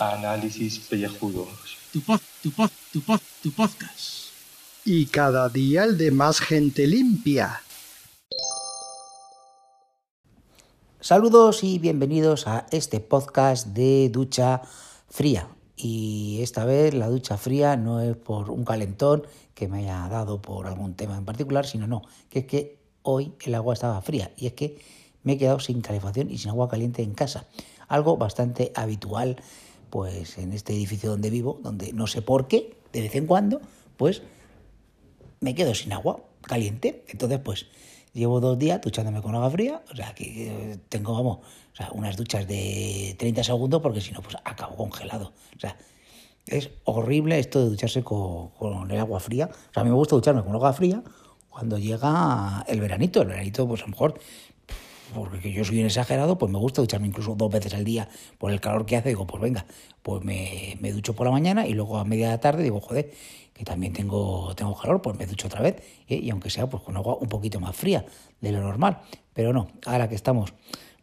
Análisis pellejudos. Tu pod, tu pod, tu pod, tu podcast. Y cada día el de más gente limpia. Saludos y bienvenidos a este podcast de ducha fría. Y esta vez la ducha fría no es por un calentón que me haya dado por algún tema en particular, sino no, que es que hoy el agua estaba fría y es que me he quedado sin calefacción y sin agua caliente en casa. Algo bastante habitual pues en este edificio donde vivo, donde no sé por qué, de vez en cuando, pues me quedo sin agua caliente. Entonces, pues llevo dos días duchándome con agua fría, o sea, que eh, tengo, vamos, unas duchas de 30 segundos porque si no, pues acabo congelado. O sea, es horrible esto de ducharse con, con, el agua fría. O sea, a mí me gusta ducharme con agua fría cuando llega el veranito. El veranito, pues a lo mejor, porque yo soy un exagerado, pues me gusta ducharme incluso dos veces al día por el calor que hace. Digo, pues venga, pues me, me ducho por la mañana y luego a media tarde digo, joder, que también tengo, tengo calor, pues me ducho otra vez. ¿eh? Y aunque sea pues con agua un poquito más fría de lo normal. Pero no, ahora que estamos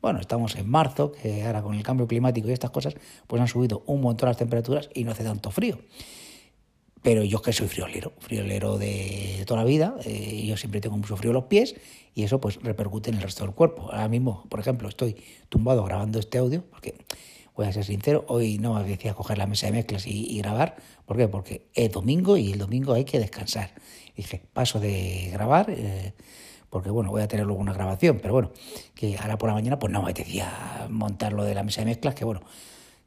bueno, estamos en marzo, que ahora con el cambio climático y estas cosas, pues han subido un montón las temperaturas y no hace tanto frío. Pero yo que soy friolero, friolero de toda la vida, eh, yo siempre tengo mucho frío en los pies y eso pues repercute en el resto del cuerpo. Ahora mismo, por ejemplo, estoy tumbado grabando este audio, porque voy a ser sincero, hoy no me decía coger la mesa de mezclas y, grabar. ¿Por qué? Porque es domingo y el domingo hay que descansar. dije, paso de grabar. Eh, porque bueno, voy a tener luego una grabación, pero bueno, que ahora por la mañana pues no me apetecía montar lo de la mesa de mezclas, que bueno,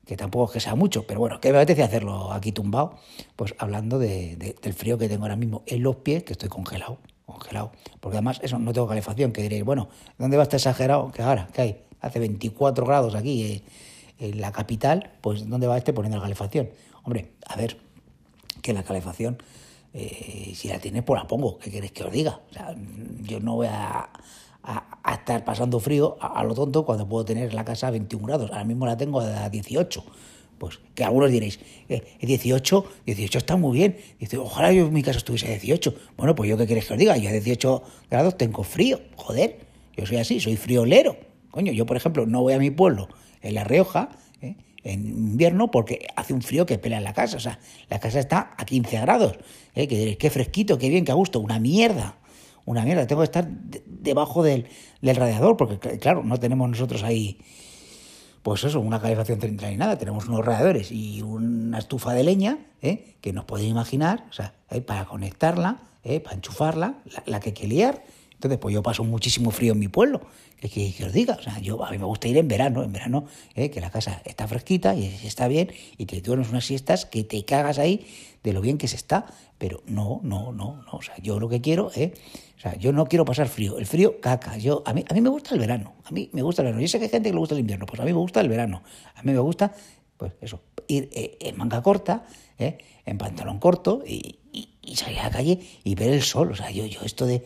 que tampoco es que sea mucho, pero bueno, que me apetecía hacerlo aquí tumbado, pues hablando de, del frío que tengo ahora mismo en los pies, que estoy congelado, congelado, porque además eso no tengo calefacción, que diréis, bueno, ¿dónde va a estar exagerado? Que ahora, que hay, hace 24 grados aquí eh, en la capital, pues ¿dónde va a estar poniendo la calefacción? Hombre, a ver, que la calefacción eh, si la tienes, pues la pongo. ¿Qué queréis que os diga? O sea, yo no voy a, a, estar pasando frío a, lo tonto cuando puedo tener la casa a 21 grados. Ahora mismo la tengo a 18. Pues que algunos diréis, eh, 18, 18 está muy bien. Dice, ojalá yo en mi casa estuviese a 18. Bueno, pues yo qué queréis que os diga, yo a 18 grados tengo frío. Joder, yo soy así, soy friolero. Coño, yo por ejemplo no voy a mi pueblo en La Rioja, ¿eh? en invierno porque hace un frío que pela en la casa. O sea, la casa está a 15 grados. ¿eh? Que diréis, qué fresquito, qué bien, qué a gusto. Una mierda. Una mierda. Tengo que estar debajo del, del, radiador porque, claro, no tenemos nosotros ahí, pues eso, una calefacción central ni nada. Tenemos unos radiadores y una estufa de leña ¿eh? que nos podéis imaginar, o sea, ¿eh? para conectarla, ¿eh? para enchufarla, la, la que hay que liar. Entonces, pues yo paso muchísimo frío en mi pueblo que, que, os diga. O sea, yo, a mí me gusta ir en verano, en verano, eh, que la casa está fresquita y está bien y te duermes unas siestas que te cagas ahí de lo bien que se está. Pero no, no, no, no. O sea, yo lo que quiero, eh, o sea, yo no quiero pasar frío. El frío caca. Yo, a, mí, a mí me gusta el verano. A mí me gusta el verano. Yo sé que hay gente que le gusta el invierno. Pues a mí me gusta el verano. A mí me gusta, pues eso, ir eh, en manga corta, eh, en pantalón corto y, y salir a la calle y ver el sol. O sea, yo, yo esto de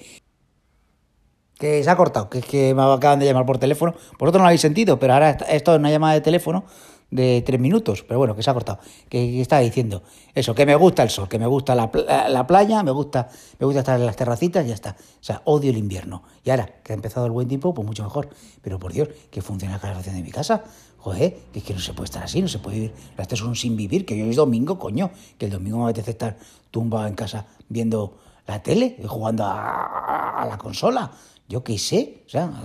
que se ha cortado, que es que me acaban de llamar por teléfono. Vosotros no lo habéis sentido, pero ahora esto es una llamada de teléfono de tres minutos, pero bueno, que se ha cortado. Que, está diciendo eso, que me gusta el sol, que me gusta la, la, playa, me gusta, me gusta estar en las terracitas, y ya está. O sea, odio el invierno. Y ahora que ha empezado el buen tiempo, pues mucho mejor. Pero por Dios, que funciona la calefacción de mi casa. Joder, que es que no se puede estar así, no se puede vivir. Esto es un sin vivir, que hoy es domingo, coño. Que el domingo me apetece estar tumbado en casa viendo la tele, jugando a, a la consola yo qué sé, o sea,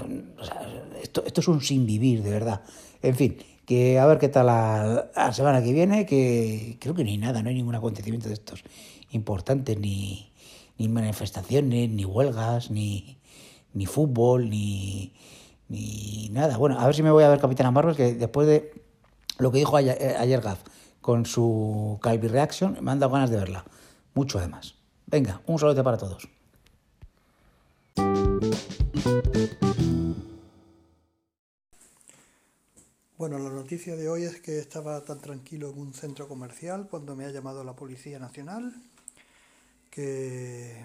esto, esto, es un sin vivir, de verdad. En fin, que a ver qué tal la, semana que viene, que creo que ni nada, no hay ningún acontecimiento de estos importantes, ni, ni manifestaciones, ni huelgas, ni, ni fútbol, ni, ni nada. Bueno, a ver si me voy a ver Capitana Marvel, que después de lo que dijo ayer, ayer Gav con su Calvi Reaction, me han dado ganas de verla. Mucho además. Venga, un saludo para todos. Bueno, la noticia de hoy es que estaba tan tranquilo en un centro comercial cuando me ha llamado la Policía Nacional, que,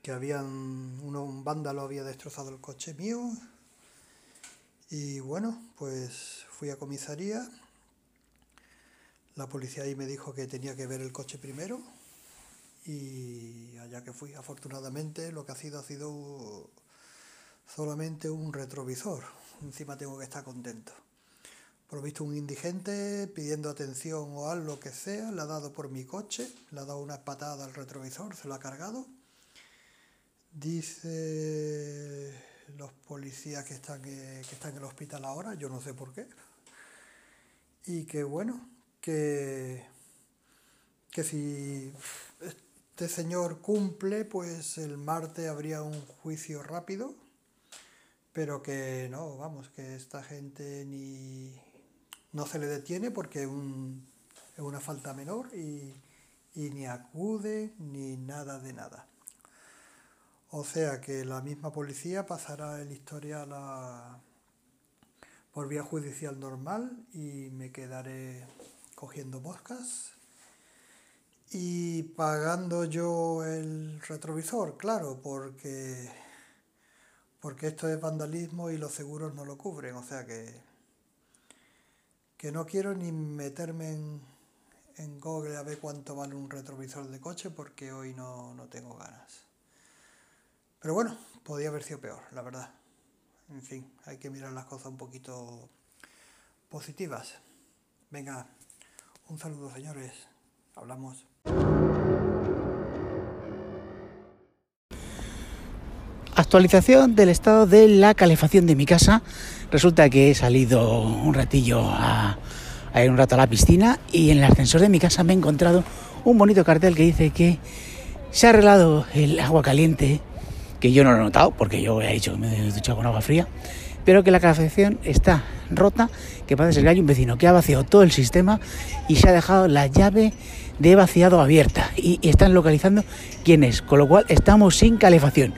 que habían, un vándalo había destrozado el coche mío. Y bueno, pues fui a comisaría. La policía ahí me dijo que tenía que ver el coche primero. Y allá que fui, afortunadamente, lo que ha sido ha sido solamente un retrovisor. Encima tengo que estar contento. Por visto un indigente pidiendo atención o algo que sea, le ha dado por mi coche, le ha dado una patada al retrovisor, se lo ha cargado. Dice los policías que están, eh, que están en el hospital ahora, yo no sé por qué. Y que bueno, que, que si este señor cumple, pues el martes habría un juicio rápido, pero que no, vamos, que esta gente ni no se le detiene porque es, una falta menor y, ni acude ni nada de nada. O sea que la misma policía pasará el historial a, por vía judicial normal y me quedaré cogiendo moscas y pagando yo el retrovisor, claro, porque porque esto es vandalismo y los seguros no lo cubren, o sea que que no quiero ni meterme en, en Google a ver cuánto vale un retrovisor de coche porque hoy no, no tengo ganas. Pero bueno, podía haber sido peor, la verdad. En fin, hay que mirar las cosas un poquito positivas. Venga, un saludo señores. Hablamos. Actualización del estado de la calefacción de mi casa. Resulta que he salido un ratillo a, ir un rato a la piscina y en el ascensor de mi casa me he encontrado un bonito cartel que dice que se ha arreglado el agua caliente que yo no lo he notado porque yo he dicho que me he duchado con agua fría, pero que la calefacción está rota, que parece que hay un vecino que ha vaciado todo el sistema y se ha dejado la llave de vaciado abierta y, están localizando quién es, con lo cual estamos sin calefacción.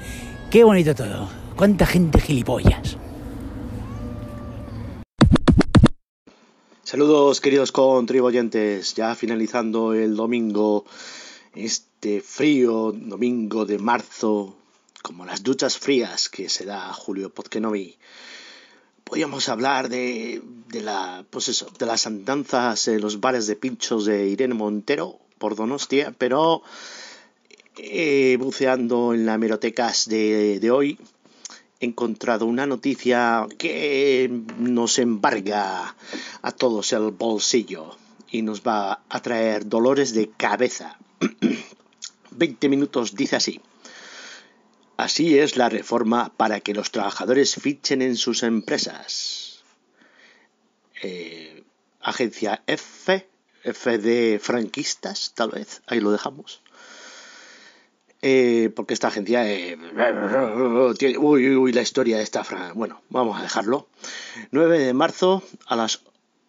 Qué bonito todo, cuánta gente gilipollas. Saludos queridos contribuyentes, ya finalizando el domingo, este frío domingo de marzo como las duchas frías que se da Julio Podkenovi. Podríamos hablar de, la, pues eso, de las andanzas en los bares de pinchos de Irene Montero por Donostia, pero eh, buceando en las hemerotecas de, hoy he encontrado una noticia que nos embarga a todos el bolsillo y nos va a traer dolores de cabeza. 20 minutos dice así. Así es la reforma para que los trabajadores fichen en sus empresas. Eh, agencia F, F de franquistas, tal vez, ahí lo dejamos. Eh, porque esta agencia eh, tiene, uy, uy, la historia de esta bueno vamos a dejarlo 9 de marzo a las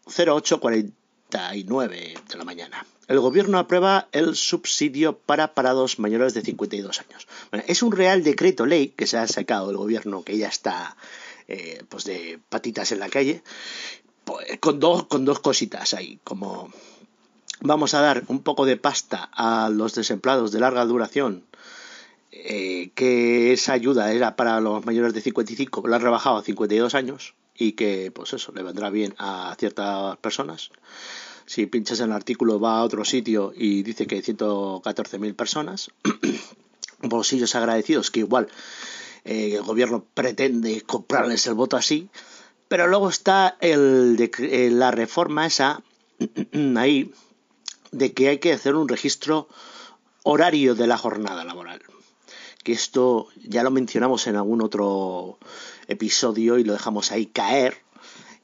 08.49 de la mañana el gobierno aprueba el subsidio para parados mayores de 52 años. es un real decreto ley que se ha sacado el gobierno, que ya está eh, pues de patitas en la calle, pues, con, dos, con dos cositas ahí, como vamos a dar un poco de pasta a los desempleados de larga duración, eh, que esa ayuda era para los mayores de 55, la han rebajado a 52 años y que pues eso le vendrá bien a ciertas personas. Si pinchas en el artículo va a otro sitio y dice que hay 114.000 personas, bolsillos agradecidos que igual eh, el gobierno pretende comprarles el voto así, pero luego está el de, eh, la reforma esa ahí de que hay que hacer un registro horario de la jornada laboral. Que esto ya lo mencionamos en algún otro episodio y lo dejamos ahí caer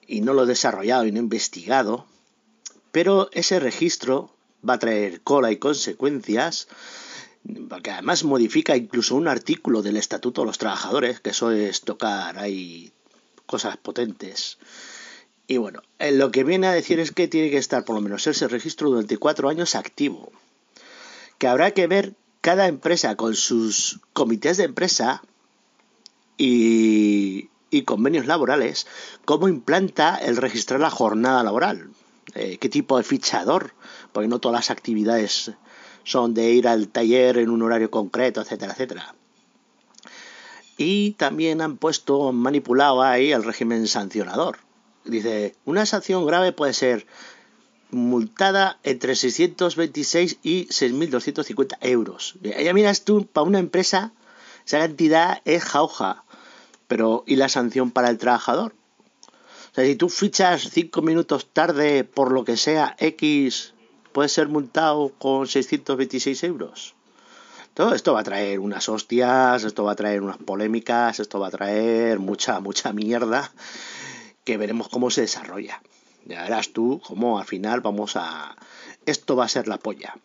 y no lo he desarrollado y no he investigado pero ese registro va a traer cola y consecuencias, porque además modifica incluso un artículo del Estatuto de los Trabajadores, que eso es tocar ahí cosas potentes. Y bueno, eh, lo que viene a decir es que tiene que estar por lo menos ese registro durante cuatro años activo. Que habrá que ver cada empresa con sus comités de empresa y, convenios laborales cómo implanta el registrar la jornada laboral. Eh, qué tipo de fichador, porque no todas las actividades son de ir al taller en un horario concreto, etcétera, etcétera. Y también han puesto, manipulado ahí el régimen sancionador. Dice, una sanción grave puede ser multada entre 626 y 6.250 euros. Ya miras tú, para una empresa, esa cantidad es jauja. Pero, ¿y la sanción para el trabajador? O sea, si tú fichas cinco minutos tarde por lo que sea X, puedes ser multado con 626 euros. Todo esto va a traer unas hostias, esto va a traer unas polémicas, esto va a traer mucha, mucha mierda que veremos cómo se desarrolla. Ya verás tú cómo al final vamos a... Esto va a ser la polla.